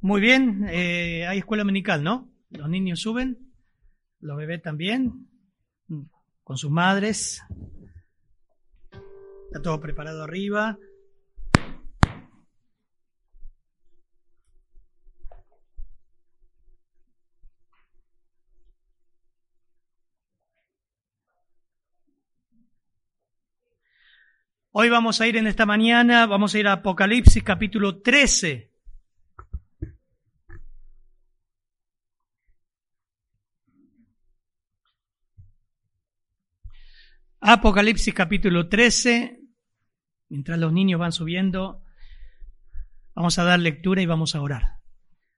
Muy bien, eh, hay escuela dominical, ¿no? Los niños suben, los bebés también, con sus madres. Está todo preparado arriba. Hoy vamos a ir en esta mañana, vamos a ir a Apocalipsis capítulo 13. Apocalipsis capítulo 13. Mientras los niños van subiendo, vamos a dar lectura y vamos a orar.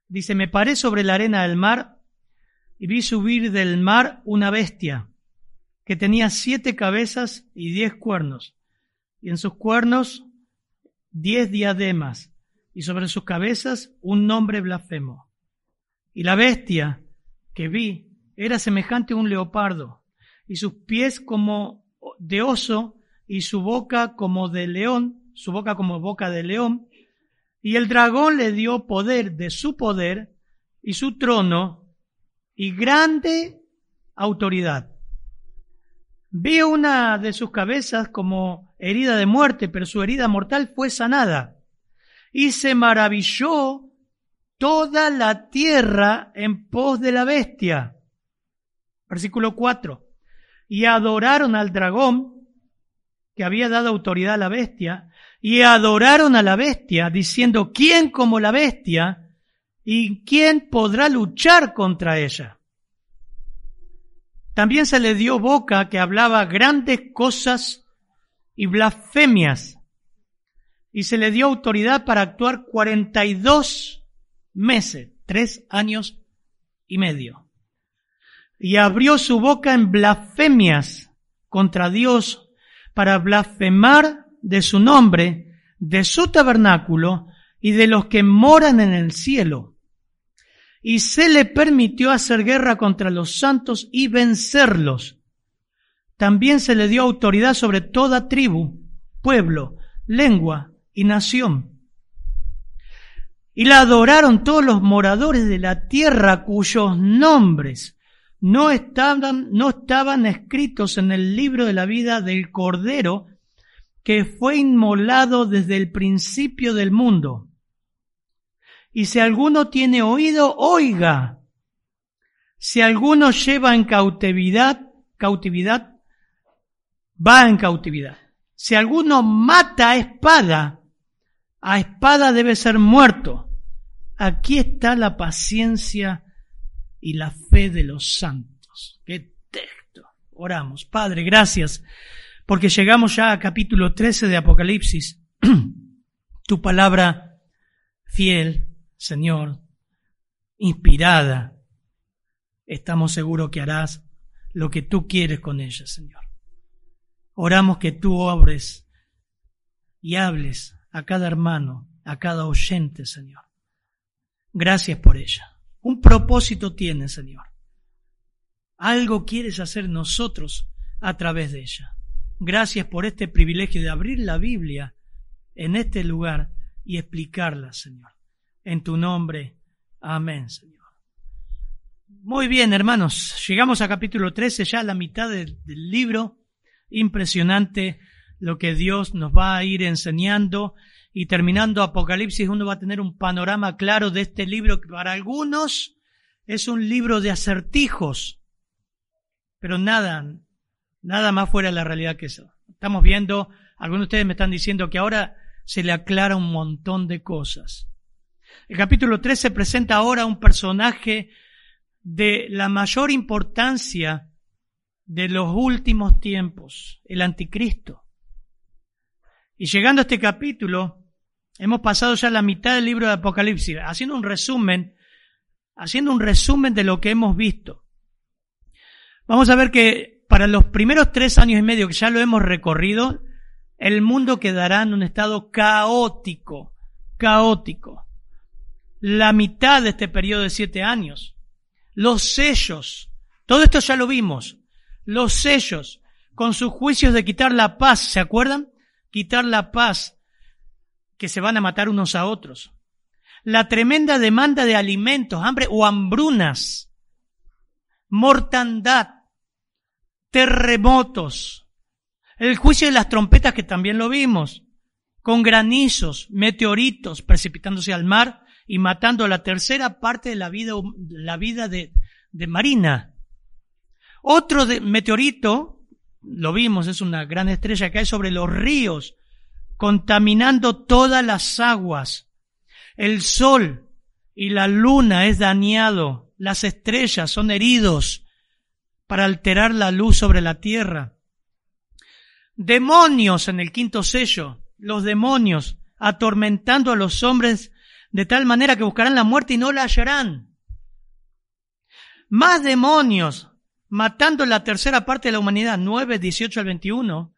Dice, me paré sobre la arena del mar y vi subir del mar una bestia que tenía siete cabezas y diez cuernos, y en sus cuernos diez diademas, y sobre sus cabezas un nombre blasfemo. Y la bestia que vi era semejante a un leopardo, y sus pies como de oso y su boca como de león, su boca como boca de león, y el dragón le dio poder de su poder y su trono y grande autoridad. Vi una de sus cabezas como herida de muerte, pero su herida mortal fue sanada. Y se maravilló toda la tierra en pos de la bestia. Versículo 4 y adoraron al dragón que había dado autoridad a la bestia, y adoraron a la bestia, diciendo, ¿quién como la bestia? ¿Y quién podrá luchar contra ella? También se le dio boca que hablaba grandes cosas y blasfemias, y se le dio autoridad para actuar 42 meses, tres años y medio y abrió su boca en blasfemias contra Dios para blasfemar de su nombre, de su tabernáculo y de los que moran en el cielo. Y se le permitió hacer guerra contra los santos y vencerlos. También se le dio autoridad sobre toda tribu, pueblo, lengua y nación. Y la adoraron todos los moradores de la tierra cuyos nombres no estaban, no estaban escritos en el libro de la vida del Cordero que fue inmolado desde el principio del mundo. Y si alguno tiene oído, oiga. Si alguno lleva en cautividad, cautividad, va en cautividad. Si alguno mata a espada, a espada debe ser muerto. Aquí está la paciencia y la fe de los santos. ¡Qué texto! Oramos. Padre, gracias porque llegamos ya a capítulo 13 de Apocalipsis. tu palabra fiel, Señor, inspirada. Estamos seguros que harás lo que tú quieres con ella, Señor. Oramos que tú obres y hables a cada hermano, a cada oyente, Señor. Gracias por ella. Un propósito tiene, Señor. Algo quieres hacer nosotros a través de ella. Gracias por este privilegio de abrir la Biblia en este lugar y explicarla, Señor. En tu nombre. Amén, Señor. Muy bien, hermanos. Llegamos a capítulo 13, ya a la mitad del, del libro. Impresionante lo que Dios nos va a ir enseñando y terminando Apocalipsis uno va a tener un panorama claro de este libro que para algunos es un libro de acertijos, pero nada, nada más fuera de la realidad que eso. Estamos viendo, algunos de ustedes me están diciendo que ahora se le aclara un montón de cosas. El capítulo 13 presenta ahora un personaje de la mayor importancia de los últimos tiempos, el anticristo. Y llegando a este capítulo, Hemos pasado ya la mitad del libro de Apocalipsis, haciendo un resumen, haciendo un resumen de lo que hemos visto. Vamos a ver que para los primeros tres años y medio que ya lo hemos recorrido, el mundo quedará en un estado caótico, caótico. La mitad de este periodo de siete años. Los sellos. Todo esto ya lo vimos. Los sellos con sus juicios de quitar la paz, ¿se acuerdan? Quitar la paz, que se van a matar unos a otros. La tremenda demanda de alimentos, hambre o hambrunas, mortandad, terremotos, el juicio de las trompetas que también lo vimos, con granizos, meteoritos precipitándose al mar y matando la tercera parte de la vida, la vida de, de Marina. Otro de, meteorito, lo vimos, es una gran estrella que cae sobre los ríos, contaminando todas las aguas. El sol y la luna es dañado, las estrellas son heridos para alterar la luz sobre la tierra. Demonios en el quinto sello, los demonios atormentando a los hombres de tal manera que buscarán la muerte y no la hallarán. Más demonios matando la tercera parte de la humanidad, 9, 18 al 21,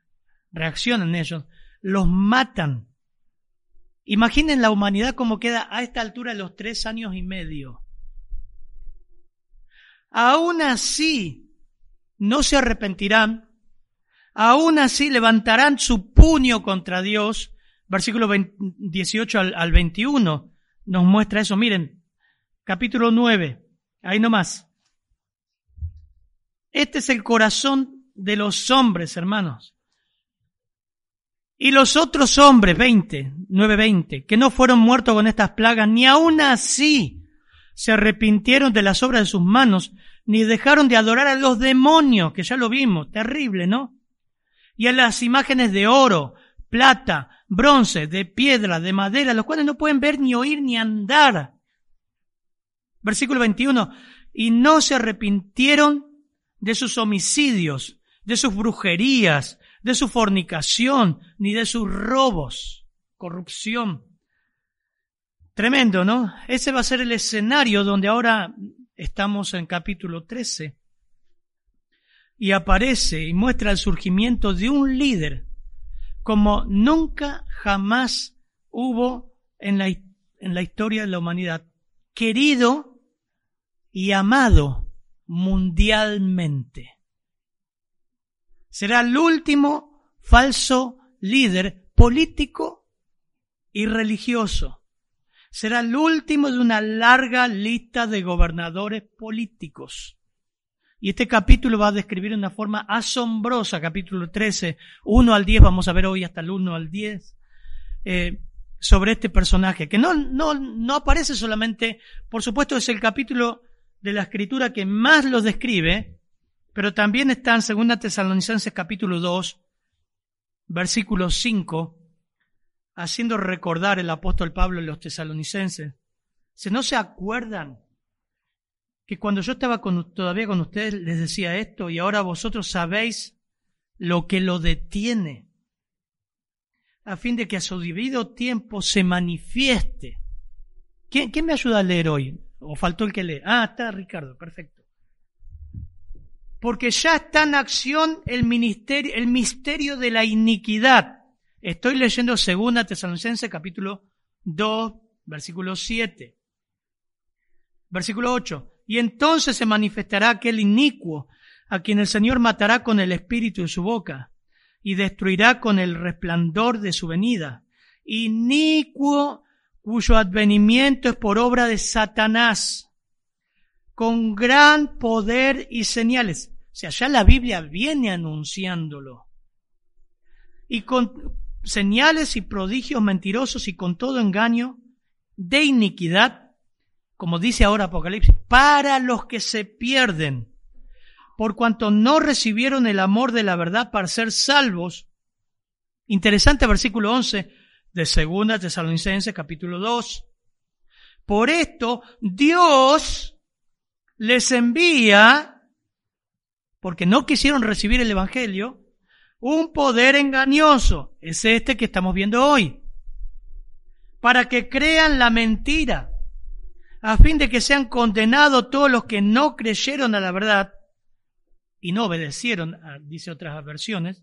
reaccionan ellos, los matan. Imaginen la humanidad como queda a esta altura de los tres años y medio. Aún así, no se arrepentirán, aún así levantarán su puño contra Dios. Versículo 18 al, al 21 nos muestra eso. Miren, capítulo 9, ahí nomás. Este es el corazón de los hombres, hermanos. Y los otros hombres, 20, 9, 20, que no fueron muertos con estas plagas, ni aun así se arrepintieron de las obras de sus manos, ni dejaron de adorar a los demonios, que ya lo vimos, terrible, ¿no? Y a las imágenes de oro, plata, bronce, de piedra, de madera, los cuales no pueden ver, ni oír, ni andar. Versículo 21, y no se arrepintieron de sus homicidios, de sus brujerías, de su fornicación, ni de sus robos, corrupción. Tremendo, ¿no? Ese va a ser el escenario donde ahora estamos en capítulo 13. Y aparece y muestra el surgimiento de un líder como nunca jamás hubo en la, en la historia de la humanidad, querido y amado mundialmente. Será el último falso líder político y religioso. Será el último de una larga lista de gobernadores políticos. Y este capítulo va a describir de una forma asombrosa, capítulo 13, 1 al 10, vamos a ver hoy hasta el 1 al 10, eh, sobre este personaje, que no, no, no aparece solamente, por supuesto es el capítulo de la escritura que más lo describe, pero también está en 2 Tesalonicenses capítulo 2, versículo 5, haciendo recordar el apóstol Pablo en los tesalonicenses. Si no se acuerdan que cuando yo estaba todavía con ustedes les decía esto y ahora vosotros sabéis lo que lo detiene, a fin de que a su debido tiempo se manifieste. ¿Quién, quién me ayuda a leer hoy? ¿O faltó el que lee? Ah, está Ricardo, perfecto. Porque ya está en acción el, ministerio, el misterio de la iniquidad. Estoy leyendo segunda Tesalonicense capítulo 2, versículo 7. Versículo 8. Y entonces se manifestará aquel inicuo a quien el Señor matará con el espíritu de su boca y destruirá con el resplandor de su venida. Inicuo cuyo advenimiento es por obra de Satanás, con gran poder y señales. O sea, ya la Biblia viene anunciándolo. Y con señales y prodigios mentirosos y con todo engaño de iniquidad, como dice ahora Apocalipsis, para los que se pierden, por cuanto no recibieron el amor de la verdad para ser salvos. Interesante versículo 11, de Segunda Tesalonicenses capítulo 2. Por esto Dios les envía, porque no quisieron recibir el Evangelio, un poder engañoso. Es este que estamos viendo hoy. para que crean la mentira, a fin de que sean condenados todos los que no creyeron a la verdad y no obedecieron, dice otras versiones,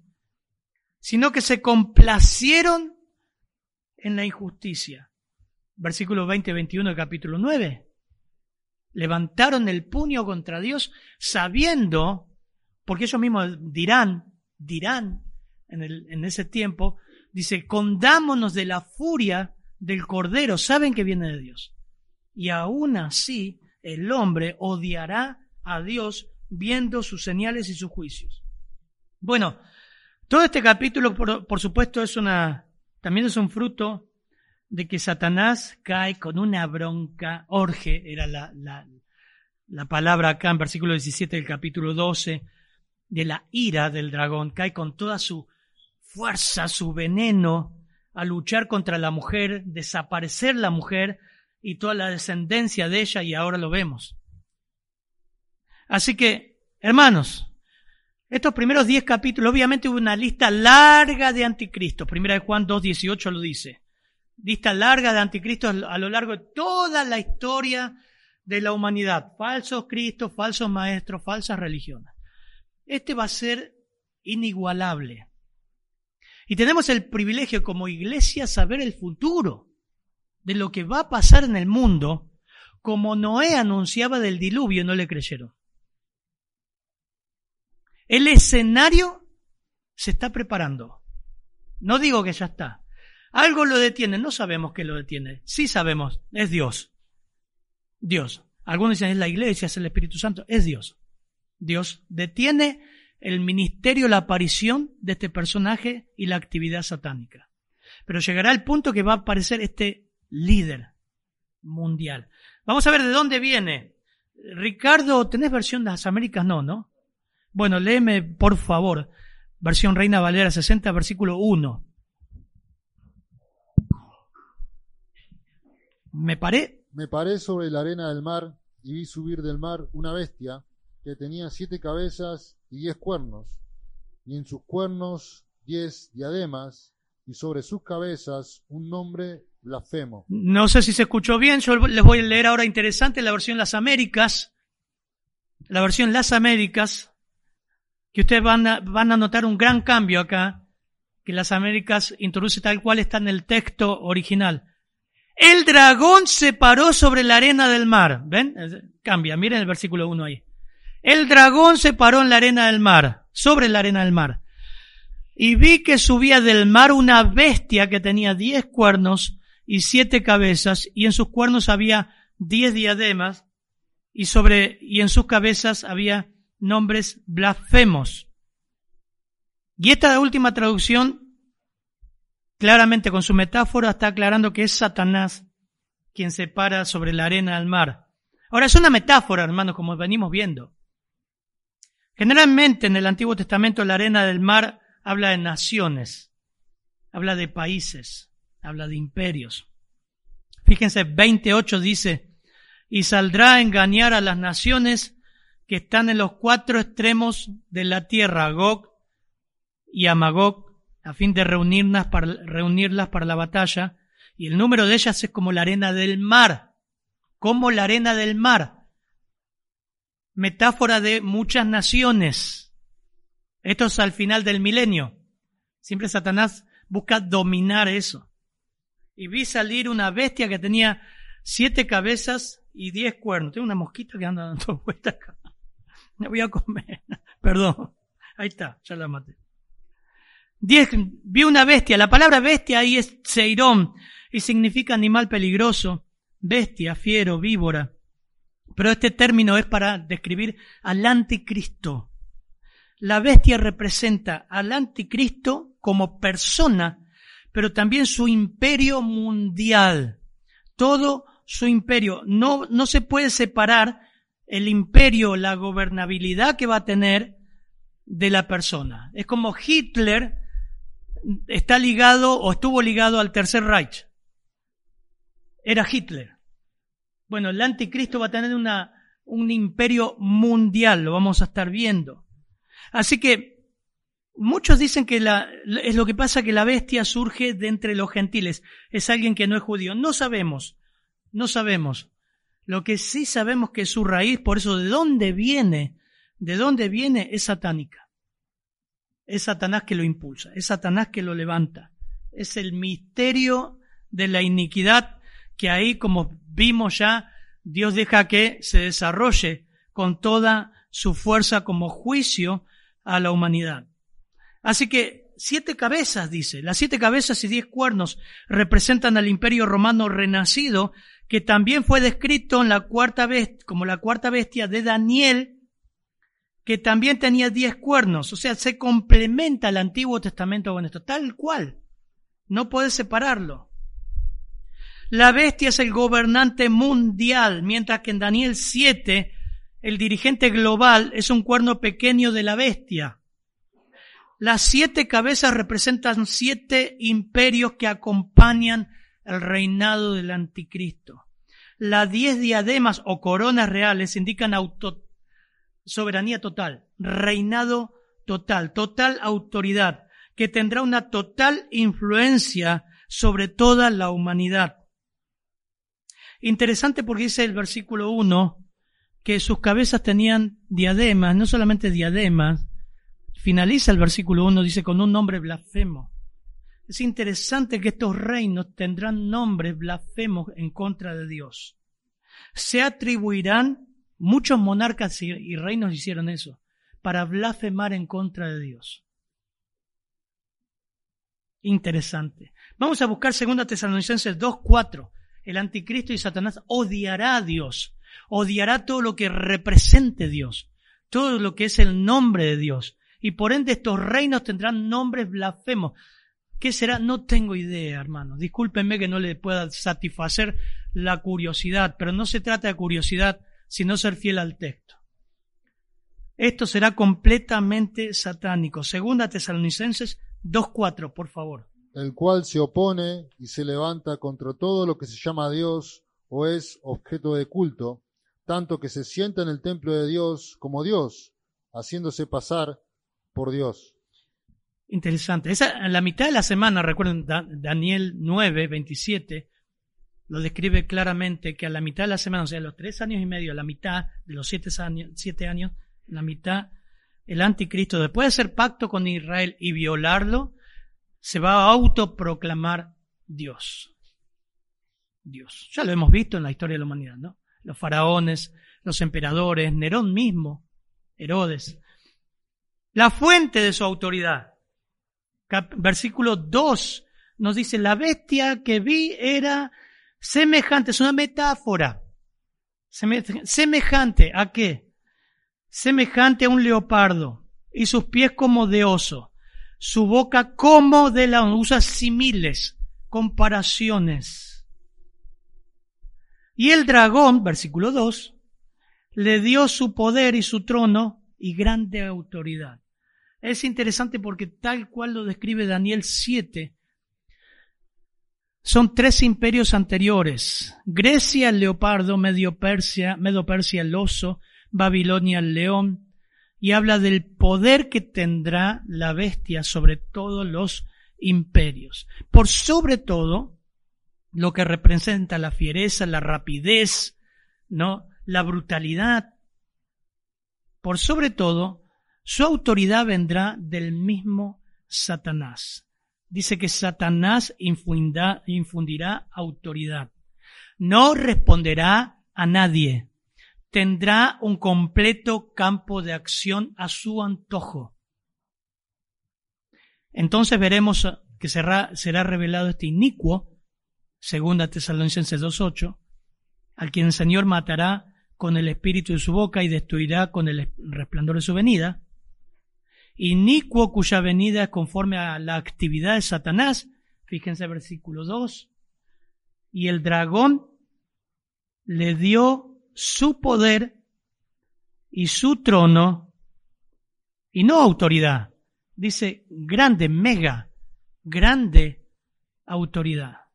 sino que se complacieron en la injusticia. Versículo 20-21 del capítulo 9. Levantaron el puño contra Dios sabiendo, porque ellos mismos dirán, dirán en, ese tiempo, dice, condámonos de la furia del Cordero, saben que viene de Dios. Y aún así el hombre odiará a Dios viendo sus señales y sus juicios. Bueno, todo este capítulo, por, supuesto, es una, también es un fruto de que Satanás cae con una bronca, orge era la, la, la palabra acá en versículo 17 del capítulo 12, de la ira del dragón, cae con toda su fuerza, su veneno, a luchar contra la mujer, desaparecer la mujer y toda la descendencia de ella, y ahora lo vemos. Así que, hermanos, estos primeros diez capítulos, obviamente hubo una lista larga de anticristos. Primera de Juan 2.18 lo dice. Lista larga de anticristos a lo largo de toda la historia de la humanidad. Falsos cristos, falsos maestros, falsas religiones. Este va a ser inigualable. Y tenemos el privilegio como iglesia saber el futuro de lo que va a pasar en el mundo, como Noé anunciaba del diluvio, no le creyeron. El escenario se está preparando. No digo que ya está. Algo lo detiene, no sabemos qué lo detiene. Sí sabemos, es Dios. Dios. Algunos dicen es la iglesia, es el Espíritu Santo, es Dios. Dios detiene el ministerio, la aparición de este personaje y la actividad satánica. Pero llegará el punto que va a aparecer este líder mundial. Vamos a ver de dónde viene. Ricardo, ¿tenés versión de las Américas? No, ¿no? Bueno, léeme, por favor, versión Reina Valera 60, versículo 1. Me paré. Me paré sobre la arena del mar y vi subir del mar una bestia que tenía siete cabezas y diez cuernos, y en sus cuernos diez diademas, y sobre sus cabezas un nombre blasfemo. No sé si se escuchó bien, yo les voy a leer ahora interesante la versión Las Américas. La versión Las Américas, que ustedes van a, van a notar un gran cambio acá, que las Américas introduce tal cual está en el texto original. El dragón se paró sobre la arena del mar. ¿Ven? Cambia, miren el versículo 1 ahí. El dragón se paró en la arena del mar, sobre la arena del mar. Y vi que subía del mar una bestia que tenía diez cuernos y siete cabezas, y en sus cuernos había diez diademas, y sobre, y en sus cabezas había nombres blasfemos. Y esta última traducción, claramente con su metáfora, está aclarando que es Satanás quien se para sobre la arena del mar. Ahora es una metáfora, hermanos, como venimos viendo. Generalmente en el Antiguo Testamento la arena del mar habla de naciones, habla de países, habla de imperios. Fíjense, 28 dice, y saldrá a engañar a las naciones que están en los cuatro extremos de la tierra, Gog y Amagog, a fin de reunirlas para, reunirlas para la batalla, y el número de ellas es como la arena del mar, como la arena del mar, metáfora de muchas naciones. Esto es al final del milenio. Siempre Satanás busca dominar eso. Y vi salir una bestia que tenía siete cabezas y diez cuernos. Tengo una mosquita que anda dando vueltas acá. Me voy a comer. Perdón. Ahí está, ya la maté. Diez, vi una bestia. La palabra bestia ahí es seirón y significa animal peligroso, bestia, fiero, víbora. Pero este término es para describir al anticristo. La bestia representa al anticristo como persona, pero también su imperio mundial. Todo su imperio. No, no se puede separar el imperio, la gobernabilidad que va a tener de la persona. Es como Hitler está ligado o estuvo ligado al Tercer Reich. Era Hitler. Bueno, el anticristo va a tener un imperio mundial, lo vamos a estar viendo. Así que Muchos dicen que es lo que pasa que la bestia surge de entre los gentiles. Es alguien que no es judío. No sabemos. No sabemos. Lo que sí sabemos que su raíz, por eso de dónde viene, de dónde viene, es satánica. Es Satanás que lo impulsa, es Satanás que lo levanta. Es el misterio de la iniquidad que ahí, como vimos ya, Dios deja que se desarrolle con toda su fuerza como juicio a la humanidad. Así que siete cabezas, dice, las siete cabezas y diez cuernos representan al imperio romano renacido, que también fue descrito en la cuarta bestia, como la cuarta bestia de Daniel, que también tenía diez cuernos. O sea, se complementa el Antiguo Testamento con esto, tal cual. No puedes separarlo. La bestia es el gobernante mundial, mientras que en Daniel 7 el dirigente global es un cuerno pequeño de la bestia. Las siete cabezas representan siete imperios que acompañan el reinado del anticristo. Las diez diademas o coronas reales indican auto, soberanía total, reinado total, total autoridad, que tendrá una total influencia sobre toda la humanidad. Interesante porque dice el versículo 1 que sus cabezas tenían diademas, no solamente diademas, finaliza el versículo 1, dice con un nombre blasfemo. Es interesante que estos reinos tendrán nombres blasfemos en contra de Dios. Se atribuirán, muchos monarcas y reinos hicieron eso, para blasfemar en contra de Dios. Interesante. Vamos a buscar 2 Tesalonicenses 2.4. El anticristo y Satanás odiará a Dios odiará todo lo que represente Dios, todo lo que es el nombre de Dios. Y por ende estos reinos tendrán nombres blasfemos. ¿Qué será? No tengo idea, hermano. Discúlpenme que no le pueda satisfacer la curiosidad, pero no se trata de curiosidad, sino ser fiel al texto. Esto será completamente satánico. Segunda Tesalonicenses 2.4, por favor. El cual se opone y se levanta contra todo lo que se llama Dios o es objeto de culto, tanto que se sienta en el templo de Dios como Dios, haciéndose pasar por Dios. Interesante. Esa, la mitad de la semana, recuerden, Daniel 9, 27, lo describe claramente que a la mitad de la semana, o sea, los tres años y medio, a la mitad de los siete años, siete años la mitad, el anticristo, después de hacer pacto con Israel y violarlo, se va a autoproclamar Dios. Dios. Ya lo hemos visto en la historia de la humanidad, ¿no? los faraones, los emperadores, Nerón mismo, Herodes. La fuente de su autoridad. versículo 2 nos dice, la bestia que vi era semejante, es una metáfora. Semejante a qué? Semejante a un leopardo y sus pies como de oso, su boca como de la usa similes, comparaciones y el dragón, versículo 2, le dio su poder y su trono y grande autoridad. Es interesante porque tal cual lo describe Daniel 7, son tres imperios anteriores. Grecia el leopardo, Medio Persia, Medo Persia el oso, Babilonia el león, y habla del poder que tendrá la bestia sobre todos los imperios. Por sobre todo, lo que representa la fiereza, la rapidez, ¿no? La brutalidad. Por sobre todo, su autoridad vendrá del mismo Satanás. Dice que Satanás infundirá, infundirá autoridad. No responderá a nadie. Tendrá un completo campo de acción a su antojo. Entonces veremos que será, será revelado este inicuo segunda Tesalonicenses 2.8, al quien el Señor matará con el espíritu de su boca y destruirá con el resplandor de su venida. Inicuo cuya venida es conforme a la actividad de Satanás, fíjense versículo 2, y el dragón le dio su poder y su trono, y no autoridad, dice grande, mega, grande autoridad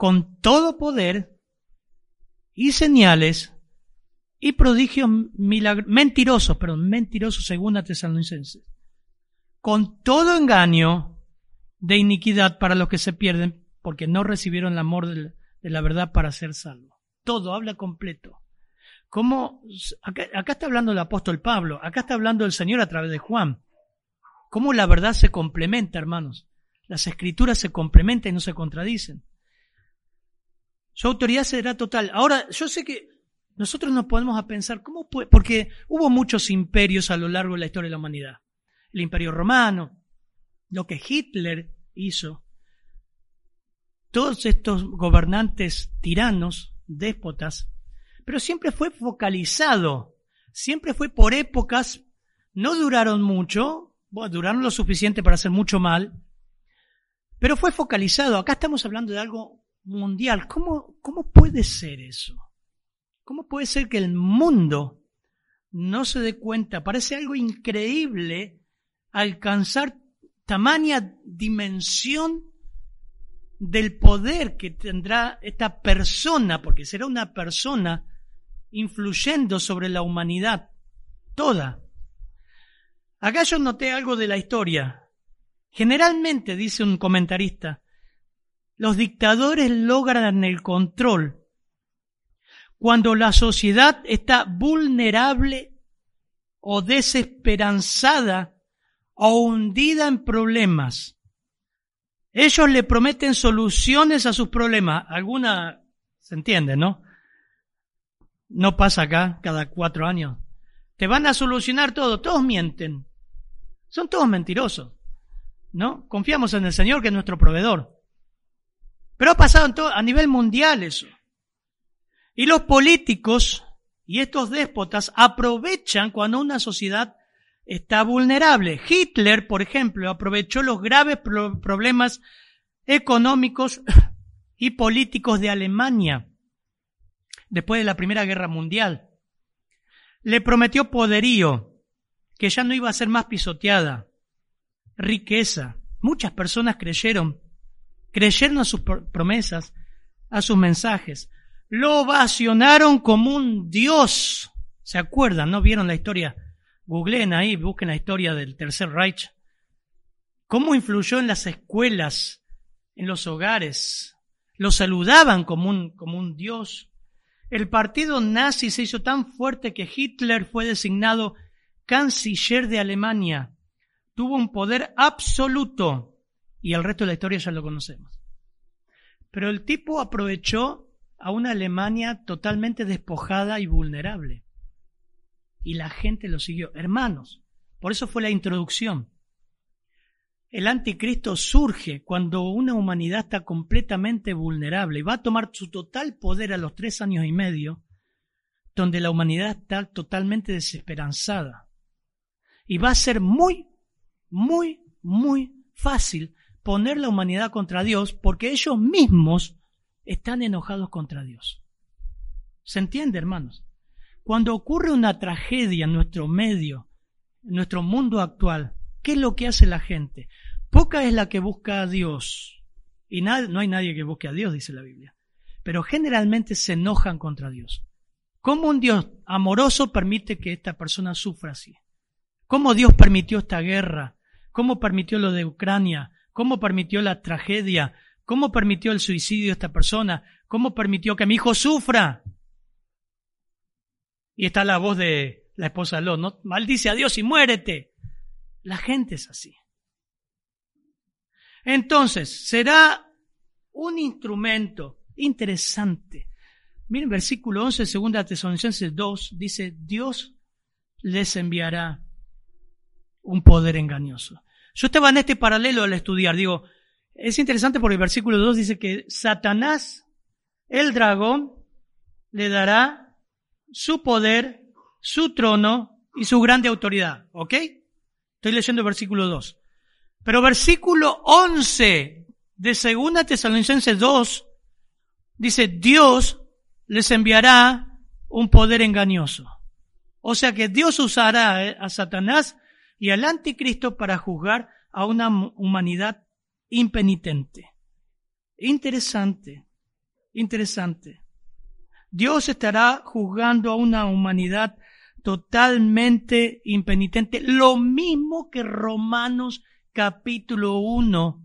con todo poder y señales y prodigios mentirosos, perdón, mentirosos según a Tesalonicenses. con todo engaño de iniquidad para los que se pierden, porque no recibieron el amor de la verdad para ser salvos. Todo, habla completo. ¿Cómo, acá, está hablando el apóstol Pablo, acá está hablando el Señor a través de Juan. ¿Cómo la verdad se complementa, hermanos? Las escrituras se complementan y no se contradicen. Su autoridad será total. Ahora, yo sé que nosotros nos podemos a pensar, ¿cómo puede? Porque hubo muchos imperios a lo largo de la historia de la humanidad. El imperio romano, lo que Hitler hizo, todos estos gobernantes tiranos, déspotas, pero siempre fue focalizado, siempre fue por épocas, no duraron mucho, bueno, duraron lo suficiente para hacer mucho mal, pero fue focalizado. Acá estamos hablando de algo mundial. ¿Cómo, cómo puede ser eso? ¿Cómo puede ser que el mundo no se dé cuenta? Parece algo increíble alcanzar tamaña dimensión del poder que tendrá esta persona, porque será una persona influyendo sobre la humanidad toda. Acá yo noté algo de la historia. Generalmente, dice un comentarista, los dictadores logran el control cuando la sociedad está vulnerable o desesperanzada o hundida en problemas. Ellos le prometen soluciones a sus problemas. Alguna se entiende, ¿no? No pasa acá cada cuatro años. Te van a solucionar todo. Todos mienten. Son todos mentirosos. ¿No? Confiamos en el Señor que es nuestro proveedor. Pero ha pasado a nivel mundial eso. Y los políticos y estos déspotas aprovechan cuando una sociedad está vulnerable. Hitler, por ejemplo, aprovechó los graves problemas económicos y políticos de Alemania después de la Primera Guerra Mundial. Le prometió poderío, que ya no iba a ser más pisoteada, riqueza. Muchas personas creyeron, creyeron a sus promesas, a sus mensajes. Lo ovacionaron como un dios. ¿Se acuerdan? ¿No vieron la historia Googleen ahí, busquen la historia del Tercer Reich. ¿Cómo influyó en las escuelas, en los hogares? Lo saludaban como un, como un dios. El partido nazi se hizo tan fuerte que Hitler fue designado canciller de Alemania. Tuvo un poder absoluto y el resto de la historia ya lo conocemos. Pero el tipo aprovechó a una Alemania totalmente despojada y vulnerable y la gente lo siguió. Hermanos, por eso fue la introducción. El anticristo surge cuando una humanidad está completamente vulnerable y va a tomar su total poder a los tres años y medio, donde la humanidad está totalmente desesperanzada. Y va a ser muy, muy, muy fácil poner la humanidad contra Dios porque ellos mismos están enojados contra Dios. ¿Se entiende, hermanos? Cuando ocurre una tragedia en nuestro medio, en nuestro mundo actual, ¿qué es lo que hace la gente? Poca es la que busca a Dios. Y no hay nadie que busque a Dios, dice la Biblia. Pero generalmente se enojan contra Dios. ¿Cómo un Dios amoroso permite que esta persona sufra así? ¿Cómo Dios permitió esta guerra? ¿Cómo permitió lo de Ucrania? ¿Cómo permitió la tragedia? ¿Cómo permitió el suicidio de esta persona? ¿Cómo permitió que mi hijo sufra? Y está la voz de la esposa de Lot, ¿no? Maldice a Dios y muérete. La gente es así. Entonces, será un instrumento interesante. Miren, versículo 11, segunda Tesalonicenses 2, dice, Dios les enviará un poder engañoso. Yo estaba en este paralelo al estudiar, digo, es interesante porque el versículo 2 dice que Satanás, el dragón, le dará su poder, su trono y su grande autoridad. ¿Ok? Estoy leyendo el versículo 2. Pero versículo 11 de Segunda Tesalonicenses 2 dice, Dios les enviará un poder engañoso. O sea que Dios usará eh, a Satanás y al anticristo para juzgar a una humanidad impenitente. Interesante, interesante. Dios estará juzgando a una humanidad totalmente impenitente, lo mismo que Romanos capítulo 1,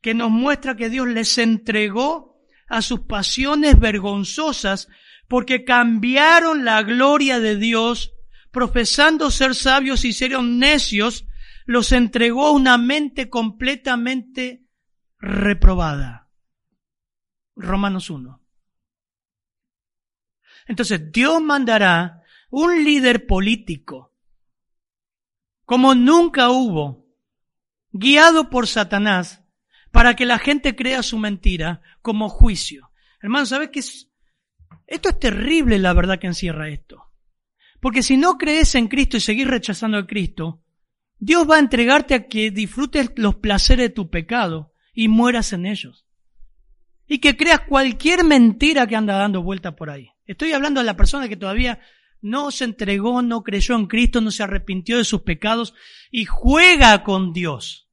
que nos muestra que Dios les entregó a sus pasiones vergonzosas porque cambiaron la gloria de Dios, profesando ser sabios y ser necios, los entregó a una mente completamente reprobada. Romanos 1. Entonces, Dios mandará un líder político, como nunca hubo, guiado por Satanás, para que la gente crea su mentira como juicio. Hermano, ¿sabes qué es? Esto es terrible la verdad que encierra esto. Porque si no crees en Cristo y seguís rechazando a Cristo, Dios va a entregarte a que disfrutes los placeres de tu pecado y mueras en ellos. Y que creas cualquier mentira que anda dando vuelta por ahí. Estoy hablando de la persona que todavía no se entregó, no creyó en Cristo, no se arrepintió de sus pecados y juega con Dios.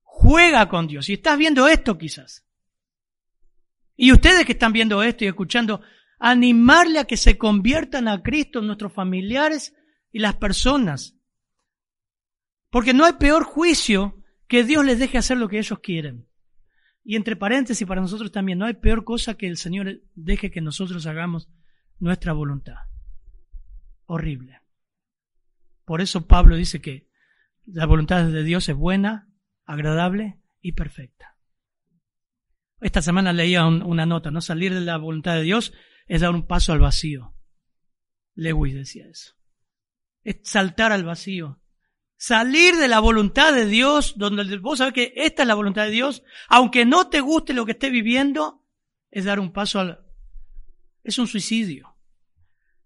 Juega con Dios. Y estás viendo esto quizás. Y ustedes que están viendo esto y escuchando, animarle a que se conviertan a Cristo nuestros familiares y las personas. Porque no hay peor juicio que Dios les deje hacer lo que ellos quieren. Y entre paréntesis, para nosotros también, no hay peor cosa que el Señor deje que nosotros hagamos nuestra voluntad. Horrible. Por eso Pablo dice que la voluntad de Dios es buena, agradable y perfecta. Esta semana leía una nota, ¿no? Salir de la voluntad de Dios es dar un paso al vacío. Lewis decía eso. Es saltar al vacío. Salir de la voluntad de Dios, donde vos sabés que esta es la voluntad de Dios, aunque no te guste lo que estés viviendo, es dar un paso al... Es un suicidio.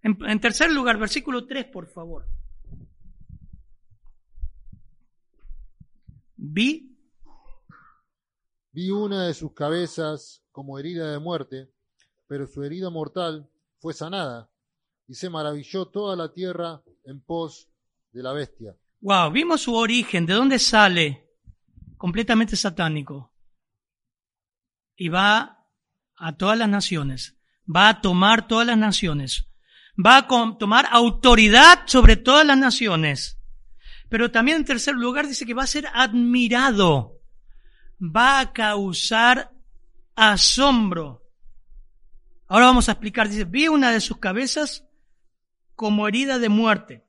En, tercer lugar, versículo 3, por favor. Vi. Vi una de sus cabezas como herida de muerte, pero su herida mortal fue sanada, y se maravilló toda la tierra en pos de la bestia. Wow, vimos su origen, de dónde sale, completamente satánico. Y va a todas las naciones, va a tomar todas las naciones, va a tomar autoridad sobre todas las naciones. Pero también en tercer lugar dice que va a ser admirado, va a causar asombro. Ahora vamos a explicar, dice, vi una de sus cabezas como herida de muerte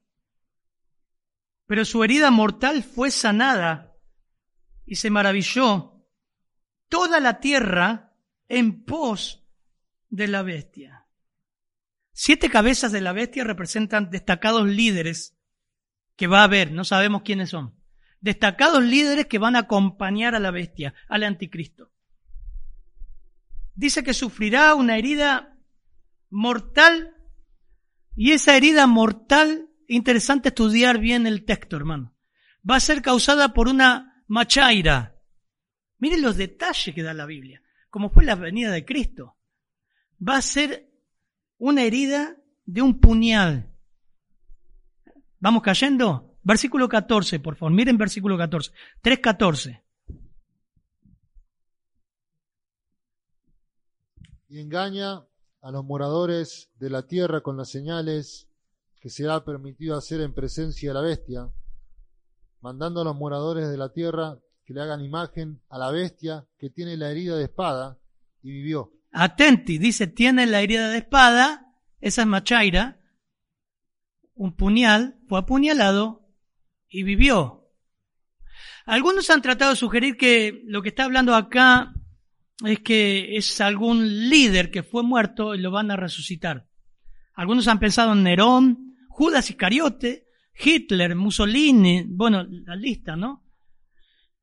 pero su herida mortal fue sanada y se maravilló toda la tierra en pos de la bestia. Siete cabezas de la bestia representan destacados líderes que va a haber, no sabemos quiénes son. Destacados líderes que van a acompañar a la bestia, al anticristo. Dice que sufrirá una herida mortal y esa herida mortal interesante estudiar bien el texto, hermano. Va a ser causada por una machaira. Miren los detalles que da la Biblia, como fue la venida de Cristo. Va a ser una herida de un puñal. ¿Vamos cayendo? Versículo 14, por favor. Miren versículo 14. 3.14. Y engaña a los moradores de la tierra con las señales que se ha permitido hacer en presencia de la bestia, mandando a los moradores de la tierra que le hagan imagen a la bestia que tiene la herida de espada y vivió. Atenti, dice, tiene la herida de espada, esa es Machaira, un puñal, fue apuñalado y vivió. Algunos han tratado de sugerir que lo que está hablando acá es que es algún líder que fue muerto y lo van a resucitar. Algunos han pensado en Nerón, Judas Iscariote, Hitler, Mussolini, bueno, la lista, ¿no?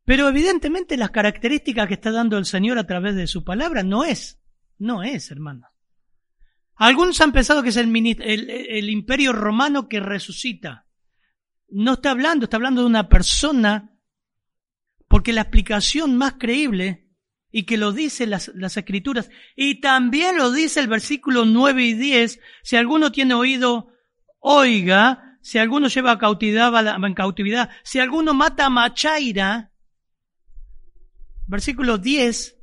Pero evidentemente las características que está dando el Señor a través de su palabra no es, no es, hermano. Algunos han pensado que es el, el, el imperio romano que resucita. No está hablando, está hablando de una persona, porque la explicación más creíble y que lo dice las, las, escrituras, y también lo dice el versículo 9 y 10, si alguno tiene oído, Oiga, si alguno lleva cautividad, en cautividad, si alguno mata a Machaira, versículo 10,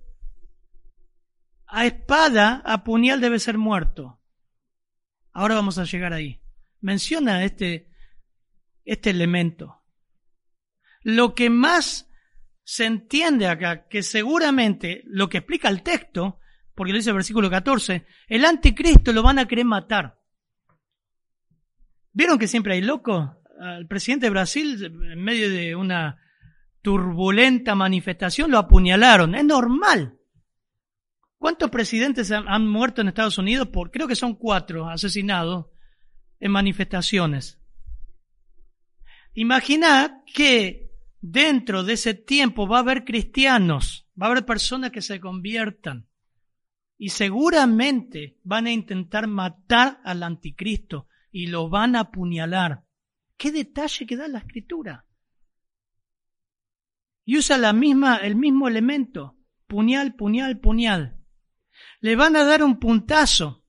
a espada, a puñal debe ser muerto. Ahora vamos a llegar ahí. Menciona este, este elemento. Lo que más se entiende acá, que seguramente lo que explica el texto, porque lo dice el versículo 14, el anticristo lo van a querer matar. ¿Vieron que siempre hay locos? Al presidente de Brasil, en medio de una turbulenta manifestación, lo apuñalaron. Es normal. ¿Cuántos presidentes han muerto en Estados Unidos? Por, creo que son cuatro asesinados en manifestaciones. Imagina que dentro de ese tiempo va a haber cristianos, va a haber personas que se conviertan y seguramente van a intentar matar al anticristo y lo van a apuñalar. ¿Qué detalle que da la escritura? Y usa la misma, el mismo elemento, puñal, puñal, puñal. Le van a dar un puntazo.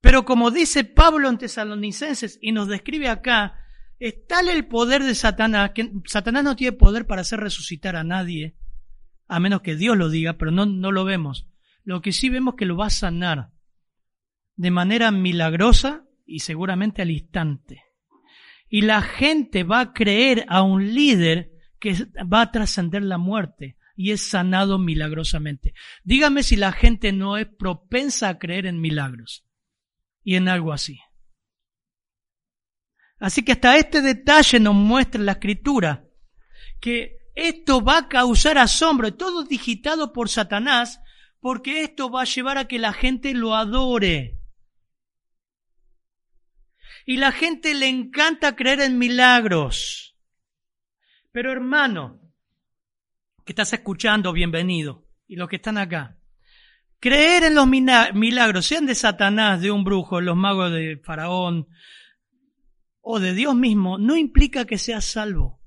Pero como dice Pablo en Tesalonicenses y nos describe acá, es tal el poder de Satanás que Satanás no tiene poder para hacer resucitar a nadie, a menos que Dios lo diga, pero no, no lo vemos. Lo que sí vemos que lo va a sanar de manera milagrosa y seguramente al instante. Y la gente va a creer a un líder que va a trascender la muerte y es sanado milagrosamente. Dígame si la gente no es propensa a creer en milagros y en algo así. Así que hasta este detalle nos muestra la escritura que esto va a causar asombro, todo digitado por Satanás, porque esto va a llevar a que la gente lo adore. Y la gente le encanta creer en milagros. Pero hermano, que estás escuchando, bienvenido. Y los que están acá. Creer en los milagros, sean de Satanás, de un brujo, los magos de Faraón, o de Dios mismo no implica que seas salvo.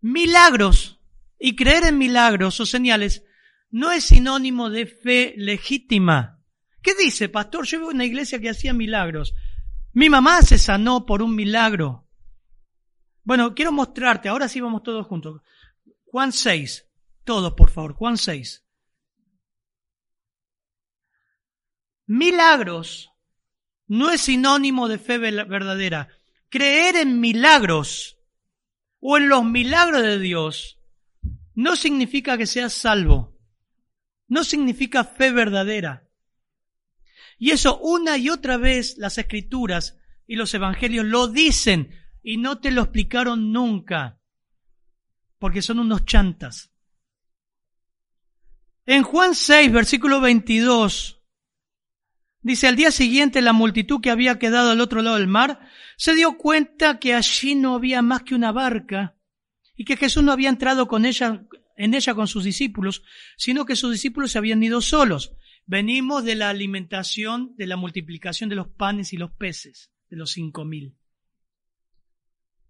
Milagros y creer en milagros o señales no es sinónimo de fe legítima. ¿Qué dice, pastor? Yo veo una iglesia que hacía milagros. Mi mamá se sanó por un milagro. Bueno, quiero mostrarte, ahora sí vamos todos juntos. Juan 6, todos por favor, Juan 6. Milagros no es sinónimo de fe verdadera. Creer en milagros o en los milagros de Dios no significa que seas salvo. No significa fe verdadera. Y eso una y otra vez las escrituras y los evangelios lo dicen y no te lo explicaron nunca, porque son unos chantas. En Juan 6, versículo 22, Dice, al día siguiente la multitud que había quedado al otro lado del mar se dio cuenta que allí no había más que una barca y que Jesús no había entrado con ella, en ella con sus discípulos, sino que sus discípulos se habían ido solos. Venimos de la alimentación, de la multiplicación de los panes y los peces, de los cinco mil,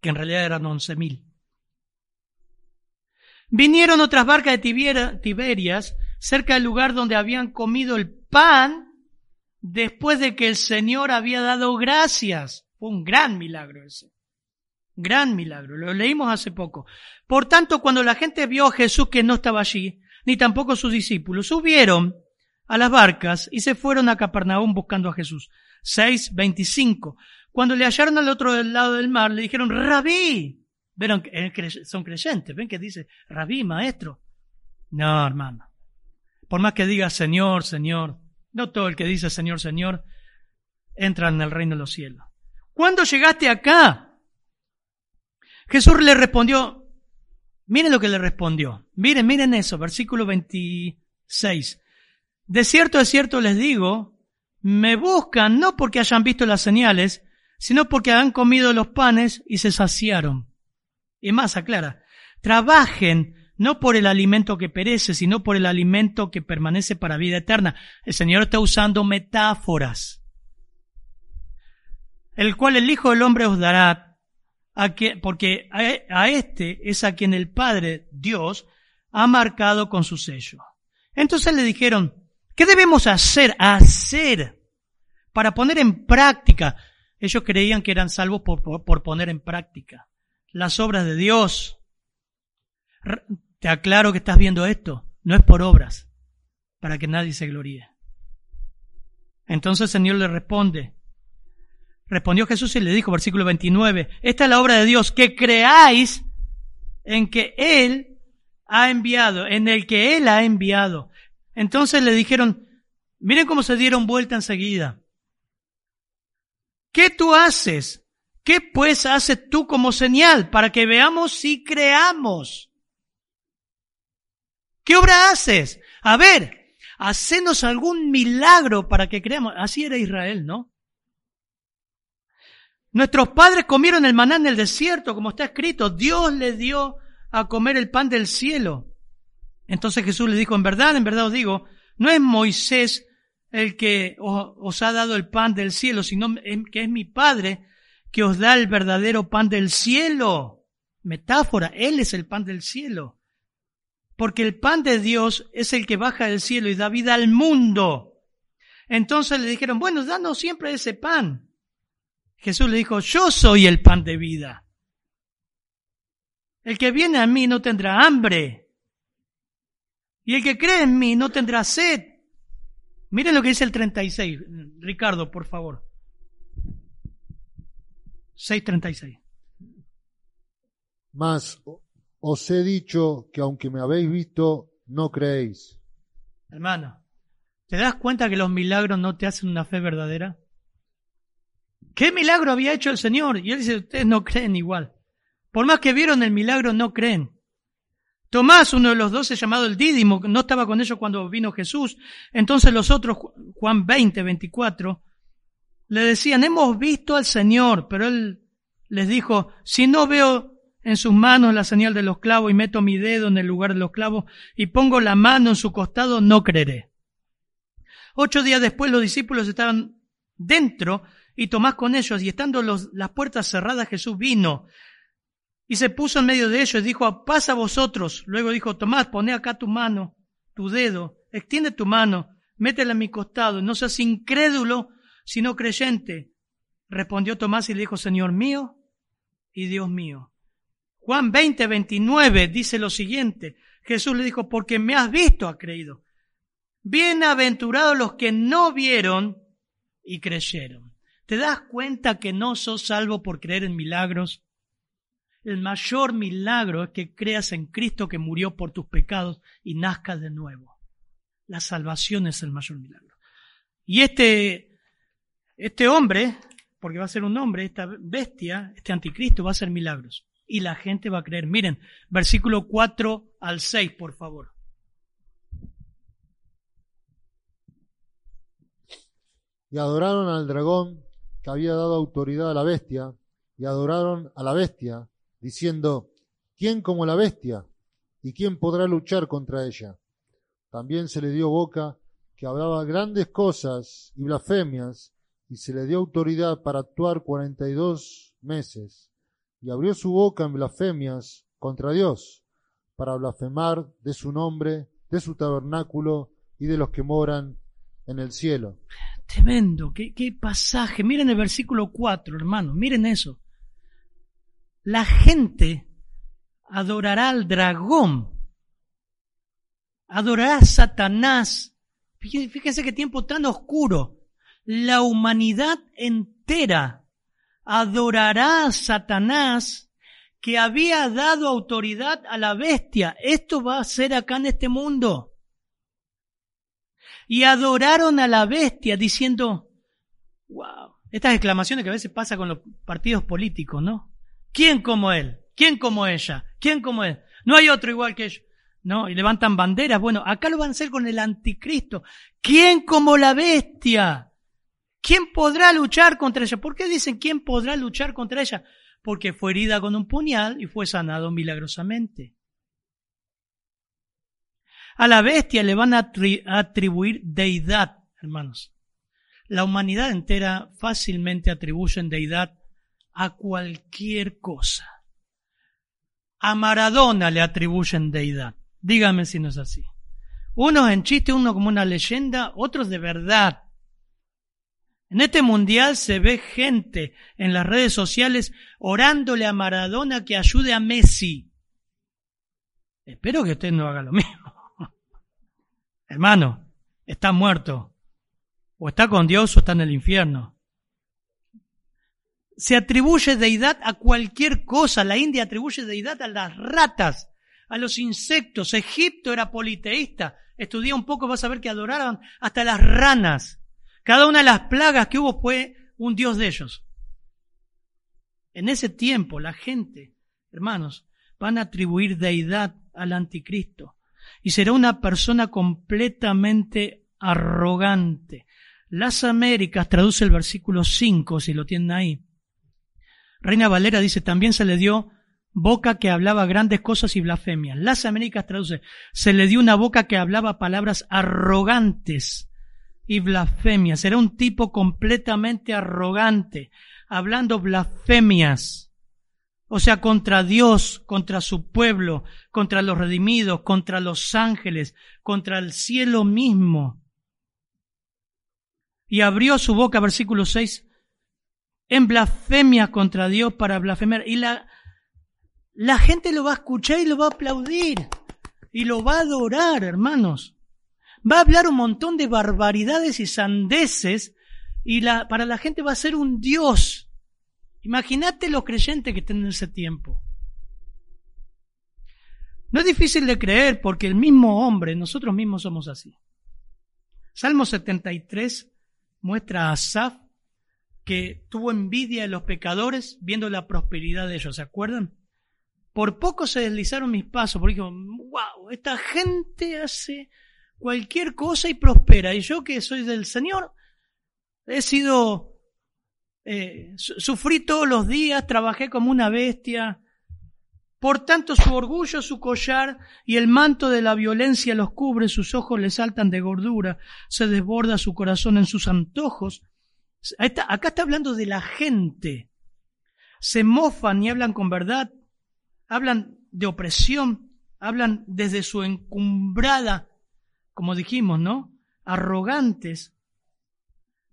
que en realidad eran once mil. Vinieron otras barcas de Tiberias cerca del lugar donde habían comido el pan después de que el Señor había dado gracias. Fue un gran milagro ese. Gran milagro. Lo leímos hace poco. Por tanto, cuando la gente vio a Jesús que no estaba allí, ni tampoco sus discípulos, subieron a las barcas y se fueron a Capernaum buscando a Jesús. 6.25. Cuando le hallaron al otro lado del mar, le dijeron, Rabí. Vieron son creyentes. Ven que dice, Rabí, maestro. No, hermano. Por más que diga Señor, Señor, no todo el que dice Señor, Señor, entra en el reino de los cielos. ¿Cuándo llegaste acá? Jesús le respondió, miren lo que le respondió. Miren, miren eso, versículo 26. De cierto, de cierto les digo, me buscan no porque hayan visto las señales, sino porque han comido los panes y se saciaron. Y más aclara, trabajen no por el alimento que perece, sino por el alimento que permanece para vida eterna. El Señor está usando metáforas, el cual el Hijo del Hombre os dará, a que, porque a, este es a quien el Padre, Dios, ha marcado con su sello. Entonces le dijeron, ¿qué debemos hacer? Hacer para poner en práctica. Ellos creían que eran salvos por poner en práctica las obras de Dios te aclaro que estás viendo esto. No es por obras, para que nadie se gloríe. Entonces el Señor le responde. Respondió Jesús y le dijo, versículo 29, esta es la obra de Dios, que creáis en que Él ha enviado, en el que Él ha enviado. Entonces le dijeron, miren cómo se dieron vuelta enseguida. ¿Qué tú haces? ¿Qué pues haces tú como señal para que veamos si creamos? ¿Qué obra haces? A ver, hacenos algún milagro para que creamos. Así era Israel, ¿no? Nuestros padres comieron el maná en el desierto, como está escrito. Dios les dio a comer el pan del cielo. Entonces Jesús le dijo, en verdad, en verdad os digo, no es Moisés el que os, ha dado el pan del cielo, sino que es mi Padre que os da el verdadero pan del cielo. Metáfora, Él es el pan del cielo. Porque el pan de Dios es el que baja del cielo y da vida al mundo. Entonces le dijeron, bueno, danos siempre ese pan. Jesús le dijo, yo soy el pan de vida. El que viene a mí no tendrá hambre. Y el que cree en mí no tendrá sed. Miren lo que dice el 36. Ricardo, por favor. 6.36. Mas os he dicho que aunque me habéis visto, no creéis. Hermano, ¿te das cuenta que los milagros no te hacen una fe verdadera? ¿Qué milagro había hecho el Señor? Y él dice, ustedes no creen igual. Por más que vieron el milagro, no creen. Tomás, uno de los doce llamado el Dídimo, no estaba con ellos cuando vino Jesús. Entonces los otros, Juan 20, 24, le decían, hemos visto al Señor, pero él les dijo, si no veo en sus manos la señal de los clavos y meto mi dedo en el lugar de los clavos y pongo la mano en su costado, no creeré. Ocho días después los discípulos estaban dentro y Tomás con ellos y estando las puertas cerradas Jesús vino y se puso en medio de ellos y dijo, pasa vosotros. Luego dijo, Tomás, pone acá tu mano, tu dedo, extiende tu mano, métela en mi costado, no seas incrédulo, sino creyente. Respondió Tomás y le dijo, Señor mío y Dios mío. Juan 20, 29 dice lo siguiente. Jesús le dijo, porque me has visto, ha creído. Bienaventurados los que no vieron y creyeron. ¿Te das cuenta que no sos salvo por creer en milagros? El mayor milagro es que creas en Cristo que murió por tus pecados y nazcas de nuevo. La salvación es el mayor milagro. Y este, este hombre, porque va a ser un hombre, esta bestia, este anticristo va a hacer milagros. Y la gente va a creer. Miren, versículo 4 al 6, por favor. Y adoraron al dragón que había dado autoridad a la bestia, y adoraron a la bestia, diciendo, ¿quién como la bestia? ¿Y quién podrá luchar contra ella? También se le dio boca que hablaba grandes cosas y blasfemias, y se le dio autoridad para actuar cuarenta y dos meses, y abrió su boca en blasfemias contra Dios, para blasfemar de su nombre, de su tabernáculo y de los que moran en el cielo. Tremendo, qué, qué pasaje. Miren el versículo 4, hermanos, miren eso la gente adorará al dragón, adorará a Satanás. Fíjense qué tiempo tan oscuro. La humanidad entera adorará a Satanás que había dado autoridad a la bestia. Esto va a ser acá en este mundo. Y adoraron a la bestia diciendo, wow, estas exclamaciones que a veces pasa con los partidos políticos, ¿no? ¿Quién como él? ¿Quién como ella? ¿Quién como él? No hay otro igual que ellos. No, y levantan banderas. Bueno, acá lo van a hacer con el anticristo. ¿Quién como la bestia? ¿Quién podrá luchar contra ella? ¿Por qué dicen quién podrá luchar contra ella? Porque fue herida con un puñal y fue sanado milagrosamente. A la bestia le van a atribuir deidad, hermanos. La humanidad entera fácilmente atribuyen deidad a cualquier cosa. A Maradona le atribuyen deidad. Dígame si no es así. Unos en chiste, uno como una leyenda, otros de verdad. En este mundial se ve gente en las redes sociales orándole a Maradona que ayude a Messi. Espero que usted no haga lo mismo. Hermano, está muerto. O está con Dios o está en el infierno. Se atribuye deidad a cualquier cosa. La India atribuye deidad a las ratas, a los insectos. Egipto era politeísta. Estudia un poco, vas a ver que adoraban hasta las ranas. Cada una de las plagas que hubo fue un dios de ellos. En ese tiempo la gente, hermanos, van a atribuir deidad al anticristo y será una persona completamente arrogante. Las Américas traduce el versículo 5, si lo tienen ahí. Reina Valera dice, también se le dio boca que hablaba grandes cosas y blasfemias. Las Américas traduce, se le dio una boca que hablaba palabras arrogantes y blasfemias. Era un tipo completamente arrogante, hablando blasfemias. O sea, contra Dios, contra su pueblo, contra los redimidos, contra los ángeles, contra el cielo mismo. Y abrió su boca, versículo 6, en blasfemia contra Dios para blasfemar. Y la, la gente lo va a escuchar y lo va a aplaudir. Y lo va a adorar, hermanos. Va a hablar un montón de barbaridades y sandeces y la, para la gente va a ser un Dios Imagínate los creyentes que estén en ese tiempo. No es difícil de creer porque el mismo hombre, nosotros mismos somos así. Salmo 73 muestra a Asaf que tuvo envidia de los pecadores viendo la prosperidad de ellos, ¿se acuerdan? Por poco se deslizaron mis pasos, porque dijo, wow, esta gente hace cualquier cosa y prospera. Y yo que soy del Señor, he sido eh, sufrí todos los días, trabajé como una bestia. Por tanto, su orgullo, su collar y el manto de la violencia los cubre, sus ojos le saltan de gordura, se desborda su corazón en sus antojos. Acá está hablando de la gente. Se mofan y hablan con verdad, hablan de opresión, hablan desde su encumbrada, como dijimos, ¿no? Arrogantes,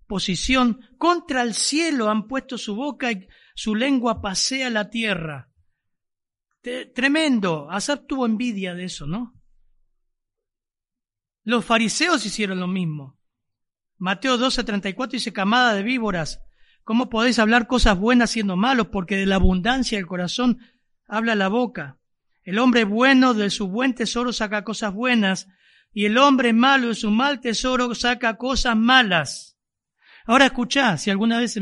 posición, contra el cielo han puesto su boca y su lengua pasea la tierra. Tremendo. Asaf tuvo envidia de eso, ¿no? Los fariseos hicieron lo mismo. Mateo 12:34 dice, camada de víboras, ¿cómo podéis hablar cosas buenas siendo malos? Porque de la abundancia del corazón habla la boca. El hombre bueno de su buen tesoro saca cosas buenas, y el hombre malo de su mal tesoro saca cosas malas. Ahora escuchá, si alguna vez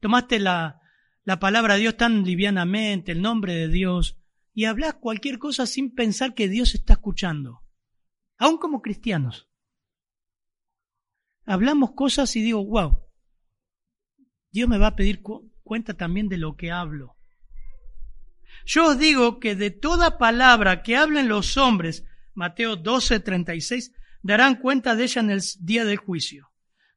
tomaste la, la palabra de Dios tan livianamente, el nombre de Dios, y hablas cualquier cosa sin pensar que Dios está escuchando, aún como cristianos. Hablamos cosas y digo, wow, Dios me va a pedir cuenta también de lo que hablo. Yo os digo que de toda palabra que hablen los hombres, Mateo 12, 36, darán cuenta de ella en el día del juicio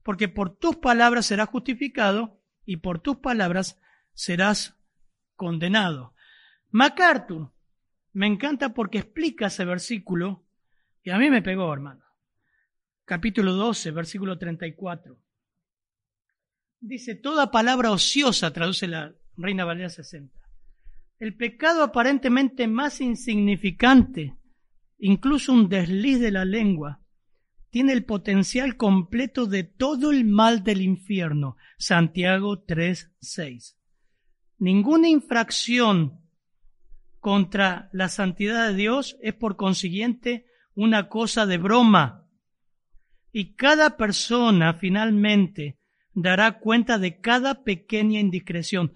porque por tus palabras serás justificado y por tus palabras serás condenado. MacArthur me encanta porque explica ese versículo y a mí me pegó, hermano. Capítulo 12, versículo 34. Dice, toda palabra ociosa, traduce la Reina Valera 60. El pecado aparentemente más insignificante, incluso un desliz de la lengua, tiene el potencial completo de todo el mal del infierno. Santiago 3:6. Ninguna infracción contra la santidad de Dios es por consiguiente una cosa de broma. Y cada persona finalmente dará cuenta de cada pequeña indiscreción.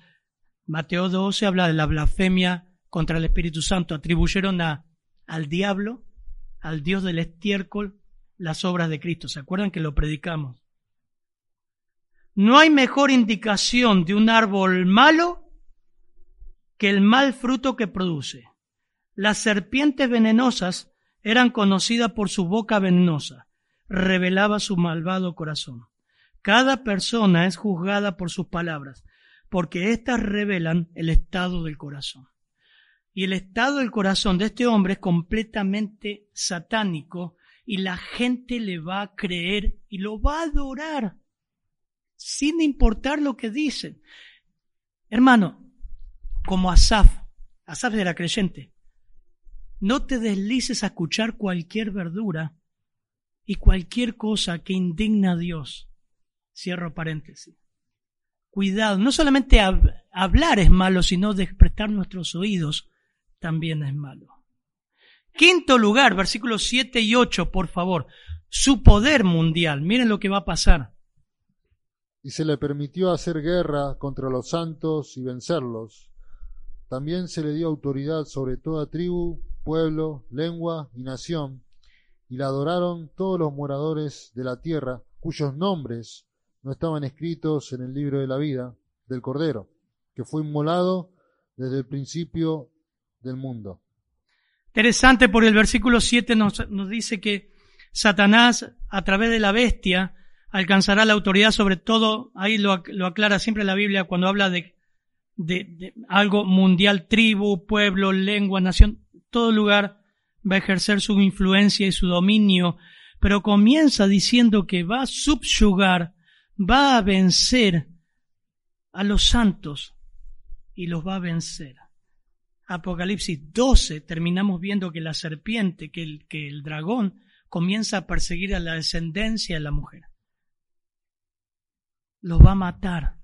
Mateo 12 habla de la blasfemia contra el Espíritu Santo. Atribuyeron a, al diablo, al Dios del estiércol, las obras de Cristo. ¿Se acuerdan que lo predicamos? No hay mejor indicación de un árbol malo que el mal fruto que produce. Las serpientes venenosas eran conocidas por su boca venenosa, revelaba su malvado corazón. Cada persona es juzgada por sus palabras, porque éstas revelan el estado del corazón. Y el estado del corazón de este hombre es completamente satánico y la gente le va a creer y lo va a adorar sin importar lo que dicen. Hermano, como Asaf, Asaf era creyente, no te deslices a escuchar cualquier verdura y cualquier cosa que indigna a Dios. Cierro paréntesis. Cuidado, no solamente hablar es malo, sino despertar nuestros oídos también es malo. Quinto lugar, versículos 7 y 8, por favor. Su poder mundial. Miren lo que va a pasar. Y se le permitió hacer guerra contra los santos y vencerlos. También se le dio autoridad sobre toda tribu, pueblo, lengua y nación, y la adoraron todos los moradores de la tierra, cuyos nombres no estaban escritos en el libro de la vida del Cordero, que fue inmolado desde el principio del mundo. Interesante porque el versículo 7 nos, nos dice que Satanás, a través de la bestia, alcanzará la autoridad sobre todo, ahí lo, lo aclara siempre la Biblia cuando habla de, de, algo mundial, tribu, pueblo, lengua, nación, todo lugar va a ejercer su influencia y su dominio, pero comienza diciendo que va a subyugar, va a vencer a los santos y los va a vencer. Apocalipsis 12 terminamos viendo que la serpiente, que el, que el dragón comienza a perseguir a la descendencia de la mujer. Los va a matar.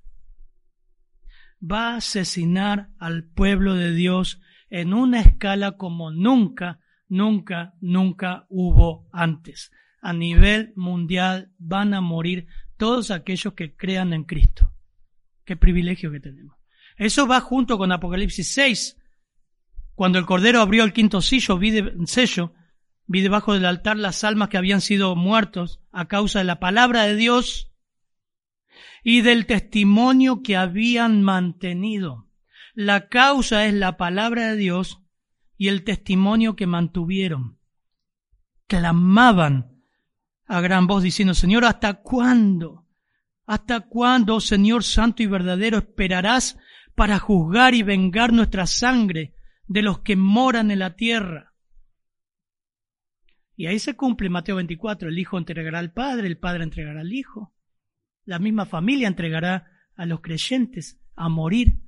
Va a asesinar al pueblo de Dios en una escala como nunca, nunca, nunca hubo antes. A nivel mundial van a morir todos aquellos que crean en Cristo. Qué privilegio que tenemos. Eso va junto con Apocalipsis 6. Cuando el Cordero abrió el quinto sello, vi, de, sello, vi debajo del altar las almas que habían sido muertos a causa de la palabra de Dios y del testimonio que habían mantenido. La causa es la palabra de Dios y el testimonio que mantuvieron. Clamaban a gran voz diciendo, Señor, ¿hasta cuándo? ¿Hasta cuándo, Señor Santo y verdadero, esperarás para juzgar y vengar nuestra sangre de los que moran en la tierra? Y ahí se cumple Mateo 24, el Hijo entregará al Padre, el Padre entregará al Hijo. La misma familia entregará a los creyentes a morir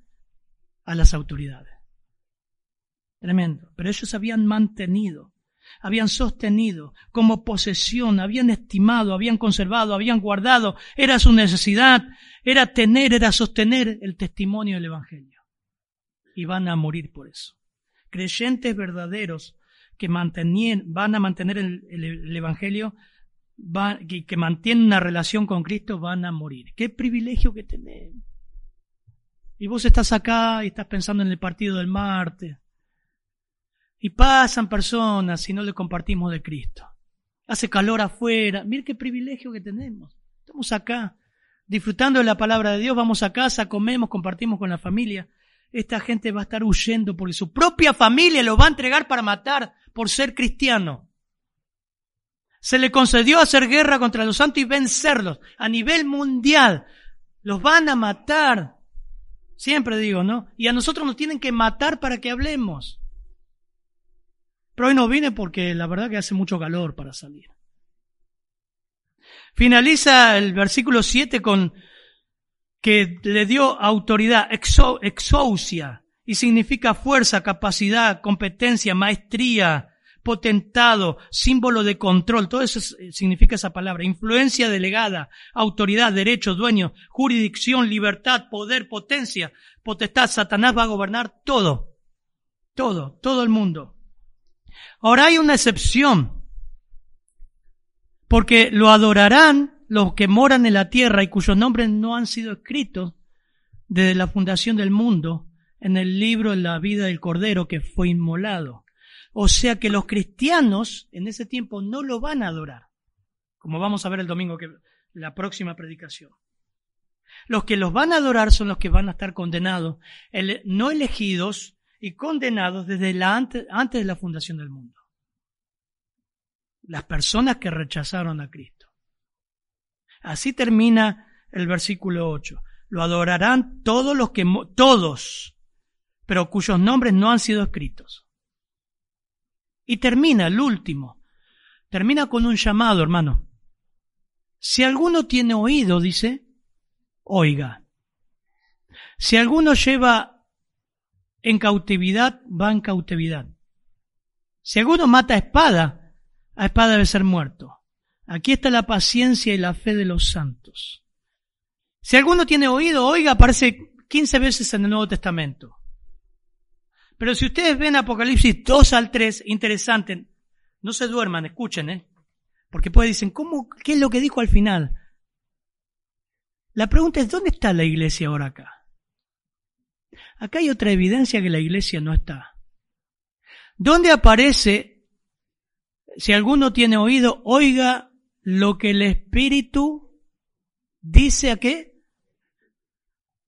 a las autoridades. Tremendo. Pero ellos habían mantenido, habían sostenido como posesión, habían estimado, habían conservado, habían guardado. Era su necesidad, era tener, era sostener el testimonio del Evangelio. Y van a morir por eso. Creyentes verdaderos que van a mantener el, el, el Evangelio, van, que, que mantienen una relación con Cristo, van a morir. Qué privilegio que tenemos. Y vos estás acá y estás pensando en el partido del martes. Y pasan personas y no le compartimos de Cristo. Hace calor afuera. Mira qué privilegio que tenemos. Estamos acá, disfrutando de la palabra de Dios. Vamos a casa, comemos, compartimos con la familia. Esta gente va a estar huyendo porque su propia familia lo va a entregar para matar por ser cristiano. Se le concedió hacer guerra contra los santos y vencerlos a nivel mundial. Los van a matar. Siempre digo, ¿no? Y a nosotros nos tienen que matar para que hablemos. Pero hoy no vine porque la verdad que hace mucho calor para salir. Finaliza el versículo 7 con que le dio autoridad, exo, exousia, y significa fuerza, capacidad, competencia, maestría, potentado, símbolo de control, todo eso significa esa palabra, influencia delegada, autoridad, derecho, dueño, jurisdicción, libertad, poder, potencia, potestad, Satanás va a gobernar todo, todo, todo el mundo. Ahora hay una excepción, porque lo adorarán los que moran en la tierra y cuyos nombres no han sido escritos desde la fundación del mundo en el libro de la vida del Cordero que fue inmolado. O sea que los cristianos en ese tiempo no lo van a adorar, como vamos a ver el domingo que la próxima predicación. Los que los van a adorar son los que van a estar condenados, no elegidos y condenados desde la antes, antes de la fundación del mundo. Las personas que rechazaron a Cristo. Así termina el versículo 8. Lo adorarán todos los que, todos, pero cuyos nombres no han sido escritos. Y termina el último. Termina con un llamado, hermano. Si alguno tiene oído, dice, oiga. Si alguno lleva en cautividad va en cautividad. Si alguno mata a espada, a espada debe ser muerto. Aquí está la paciencia y la fe de los santos. Si alguno tiene oído, oiga, aparece 15 veces en el Nuevo Testamento. Pero si ustedes ven Apocalipsis 2 al 3, interesante, no se duerman, escuchen, ¿eh? Porque pueden dicen, ¿cómo, qué es lo que dijo al final? La pregunta es, ¿dónde está la iglesia ahora acá? Acá hay otra evidencia que la iglesia no está. ¿Dónde aparece, si alguno tiene oído, oiga lo que el Espíritu dice a qué?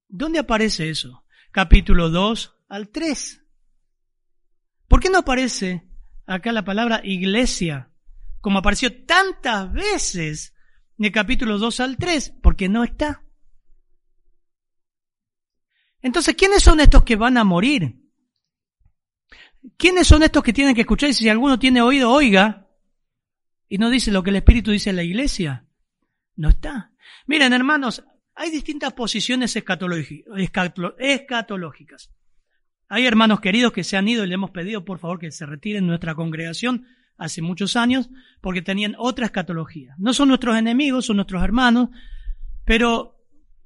¿Dónde aparece eso? Capítulo 2 al 3. ¿Por qué no aparece acá la palabra iglesia como apareció tantas veces en el capítulo 2 al 3? Porque no está. Entonces, ¿quiénes son estos que van a morir? ¿Quiénes son estos que tienen que escuchar? Y si alguno tiene oído, oiga. Y no dice lo que el Espíritu dice en la iglesia. No está. Miren, hermanos, hay distintas posiciones escatológicas. Hay hermanos queridos que se han ido y le hemos pedido por favor que se retiren de nuestra congregación hace muchos años porque tenían otra escatología. No son nuestros enemigos, son nuestros hermanos, pero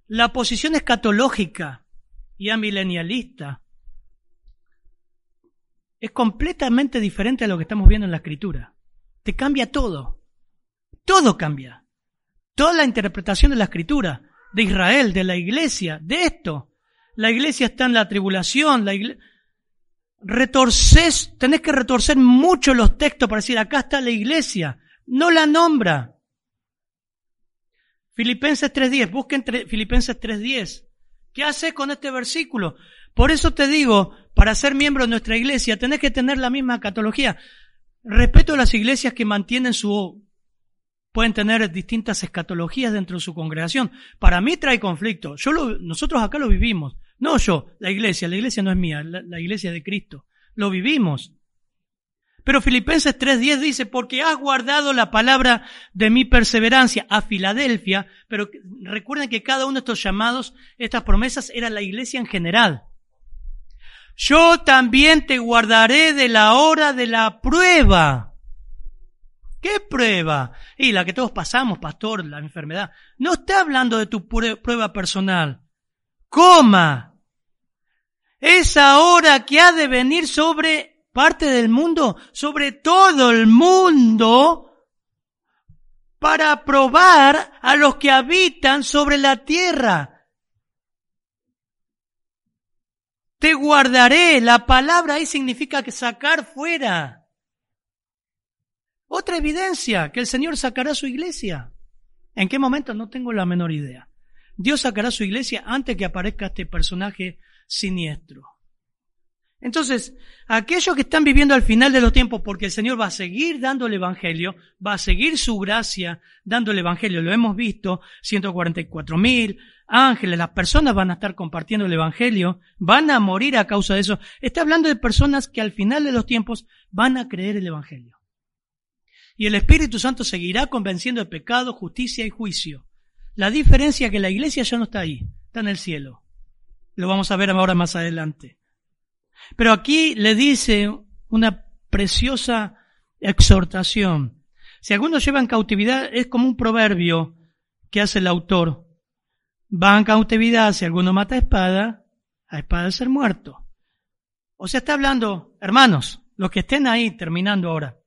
la posición escatológica y amilenialista es completamente diferente a lo que estamos viendo en la escritura. Te cambia todo. Todo cambia. Toda la interpretación de la escritura, de Israel, de la iglesia, de esto. La iglesia está en la tribulación, la. Retorces, tenés que retorcer mucho los textos para decir, acá está la iglesia. No la nombra. Filipenses 3.10, busquen Filipenses 3.10. ¿Qué hace con este versículo? Por eso te digo, para ser miembro de nuestra iglesia tenés que tener la misma catología. Respeto a las iglesias que mantienen su... pueden tener distintas escatologías dentro de su congregación. Para mí trae conflicto. Yo lo, nosotros acá lo vivimos. No yo, la iglesia. La iglesia no es mía, la, la iglesia de Cristo. Lo vivimos. Pero Filipenses 3.10 dice, porque has guardado la palabra de mi perseverancia a Filadelfia, pero recuerden que cada uno de estos llamados, estas promesas, era la iglesia en general. Yo también te guardaré de la hora de la prueba. ¿Qué prueba? Y la que todos pasamos, pastor, la enfermedad. No está hablando de tu prueba personal. Coma. Esa hora que ha de venir sobre parte del mundo, sobre todo el mundo, para probar a los que habitan sobre la tierra. Te guardaré. La palabra ahí significa que sacar fuera. Otra evidencia que el Señor sacará su iglesia. ¿En qué momento? No tengo la menor idea. Dios sacará su iglesia antes que aparezca este personaje siniestro. Entonces, aquellos que están viviendo al final de los tiempos, porque el Señor va a seguir dando el Evangelio, va a seguir su gracia dando el Evangelio, lo hemos visto, 144 mil ángeles, las personas van a estar compartiendo el Evangelio, van a morir a causa de eso. Está hablando de personas que al final de los tiempos van a creer el Evangelio. Y el Espíritu Santo seguirá convenciendo de pecado, justicia y juicio. La diferencia es que la iglesia ya no está ahí, está en el cielo. Lo vamos a ver ahora más adelante. Pero aquí le dice una preciosa exhortación. Si algunos llevan cautividad, es como un proverbio que hace el autor. Va en cautividad, si alguno mata a espada, a espada de ser muerto. O sea, está hablando, hermanos, los que estén ahí terminando ahora,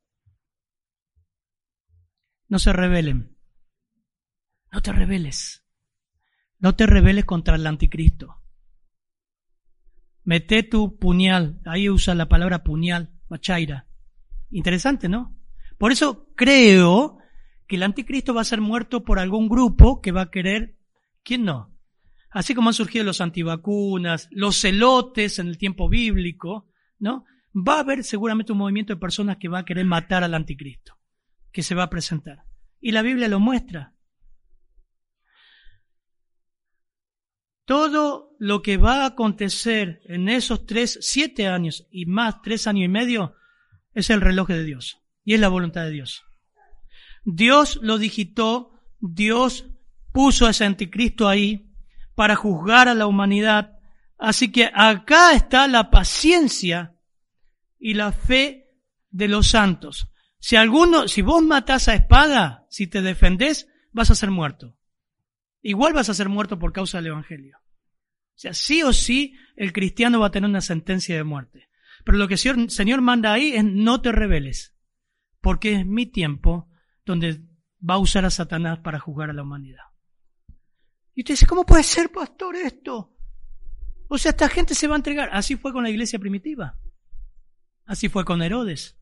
no se rebelen. No te rebeles. No te rebeles contra el anticristo. Mete tu puñal. Ahí usa la palabra puñal, machaira. Interesante, ¿no? Por eso creo que el anticristo va a ser muerto por algún grupo que va a querer, ¿quién no? Así como han surgido los antivacunas, los celotes en el tiempo bíblico, ¿no? Va a haber seguramente un movimiento de personas que va a querer matar al anticristo, que se va a presentar. Y la Biblia lo muestra. Todo lo que va a acontecer en esos tres, siete años y más tres años y medio es el reloj de Dios y es la voluntad de Dios. Dios lo digitó, Dios puso a ese anticristo ahí para juzgar a la humanidad. Así que acá está la paciencia y la fe de los santos. Si alguno, si vos matás a espada, si te defendés, vas a ser muerto. Igual vas a ser muerto por causa del Evangelio. O sea, sí o sí el cristiano va a tener una sentencia de muerte. Pero lo que el Señor manda ahí es no te rebeles, porque es mi tiempo donde va a usar a Satanás para juzgar a la humanidad. Y usted dice, ¿cómo puede ser, pastor, esto? O sea, esta gente se va a entregar. Así fue con la iglesia primitiva. Así fue con Herodes.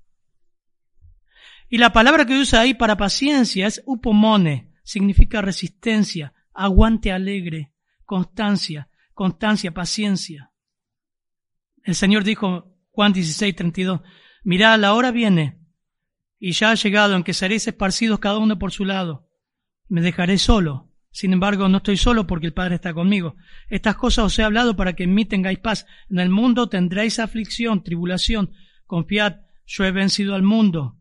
Y la palabra que usa ahí para paciencia es upomone, significa resistencia, aguante alegre, constancia, constancia, paciencia. El Señor dijo, Juan 16, 32, mirad, la hora viene y ya ha llegado en que seréis esparcidos cada uno por su lado. Me dejaré solo. Sin embargo, no estoy solo porque el Padre está conmigo. Estas cosas os he hablado para que en mí tengáis paz. En el mundo tendréis aflicción, tribulación. Confiad, yo he vencido al mundo.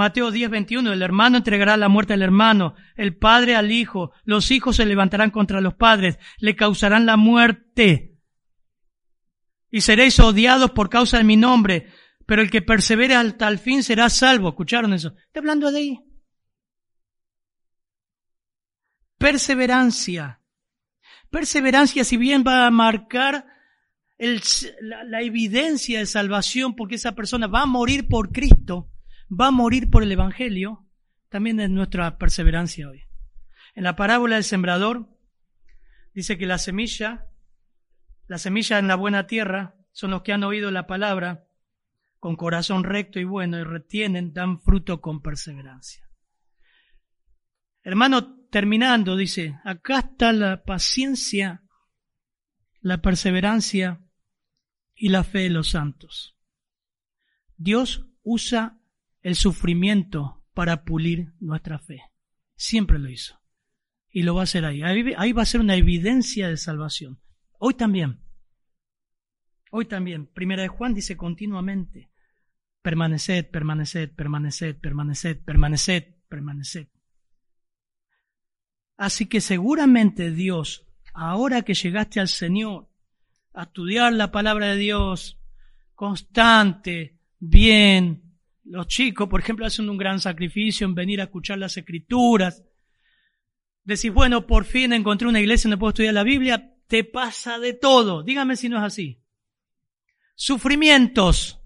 Mateo 10, 21, el hermano entregará la muerte al hermano, el padre al hijo, los hijos se levantarán contra los padres, le causarán la muerte. Y seréis odiados por causa de mi nombre, pero el que persevere hasta el fin será salvo. ¿Escucharon eso? Está hablando de ahí. Perseverancia. Perseverancia, si bien va a marcar la, la evidencia de salvación, porque esa persona va a morir por Cristo, va a morir por el Evangelio, también es nuestra perseverancia hoy. En la parábola del sembrador dice que la semilla, la semilla en la buena tierra, son los que han oído la palabra con corazón recto y bueno y retienen, dan fruto con perseverancia. Hermano, terminando, dice, acá está la paciencia, la perseverancia y la fe de los santos. Dios usa el sufrimiento para pulir nuestra fe. Siempre lo hizo. Y lo va a hacer ahí. Ahí, va a ser una evidencia de salvación. Hoy también. Hoy también. Primera de Juan dice continuamente, permaneced, permaneced, permaneced, permaneced, permaneced, permaneced. Así que seguramente Dios, ahora que llegaste al Señor, a estudiar la palabra de Dios, constante, bien, los chicos, por ejemplo, hacen un gran sacrificio en venir a escuchar las escrituras. Decís, bueno, por fin encontré una iglesia donde puedo estudiar la Biblia. Te pasa de todo. Dígame si no es así. Sufrimientos,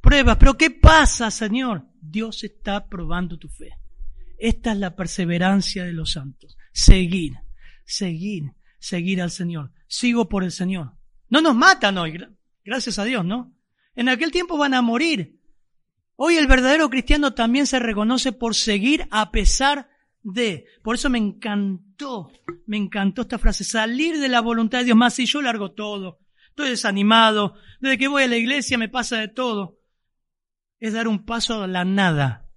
pruebas. Pero ¿qué pasa, Señor? Dios está probando tu fe. Esta es la perseverancia de los santos. Seguir, seguir, seguir al Señor. Sigo por el Señor. No nos matan hoy, gracias a Dios, ¿no? En aquel tiempo van a morir, Hoy el verdadero cristiano también se reconoce por seguir a pesar de. Por eso me encantó, me encantó esta frase, salir de la voluntad de Dios más si yo largo todo. Estoy desanimado, desde que voy a la iglesia me pasa de todo. Es dar un paso a la nada.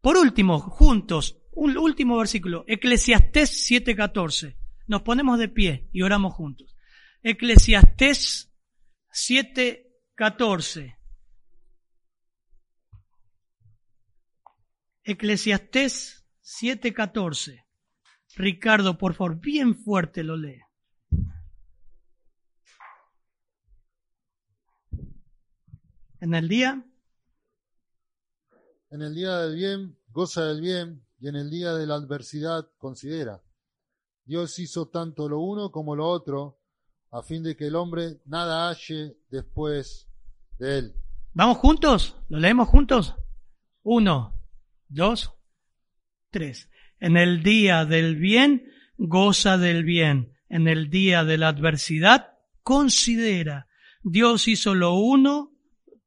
Por último, juntos, un último versículo, Eclesiastés 7:14. Nos ponemos de pie y oramos juntos. Eclesiastés 7:14. Eclesiastés 7:14. Ricardo, por favor, bien fuerte lo lee. En el día. En el día del bien, goza del bien, y en el día de la adversidad, considera. Dios hizo tanto lo uno como lo otro, a fin de que el hombre nada halle después de él. ¿Vamos juntos? ¿Lo leemos juntos? Uno, Dos, tres. En el día del bien, goza del bien. En el día de la adversidad, considera. Dios hizo lo uno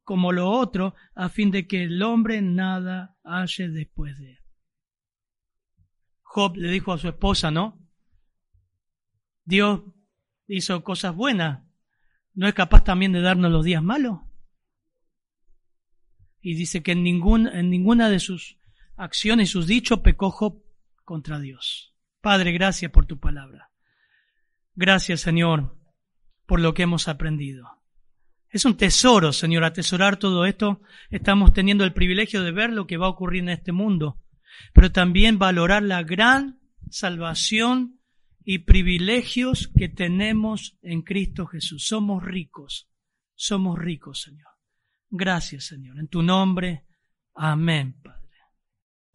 como lo otro a fin de que el hombre nada halle después de él. Job le dijo a su esposa, ¿no? Dios hizo cosas buenas. ¿No es capaz también de darnos los días malos? Y dice que en, ningún, en ninguna de sus acciones y sus dichos pecó Job contra Dios. Padre, gracias por tu palabra. Gracias, Señor, por lo que hemos aprendido. Es un tesoro, Señor, atesorar todo esto. Estamos teniendo el privilegio de ver lo que va a ocurrir en este mundo, pero también valorar la gran salvación y privilegios que tenemos en Cristo Jesús. Somos ricos, somos ricos, Señor. Gracias, Señor. En tu nombre, amén, Padre.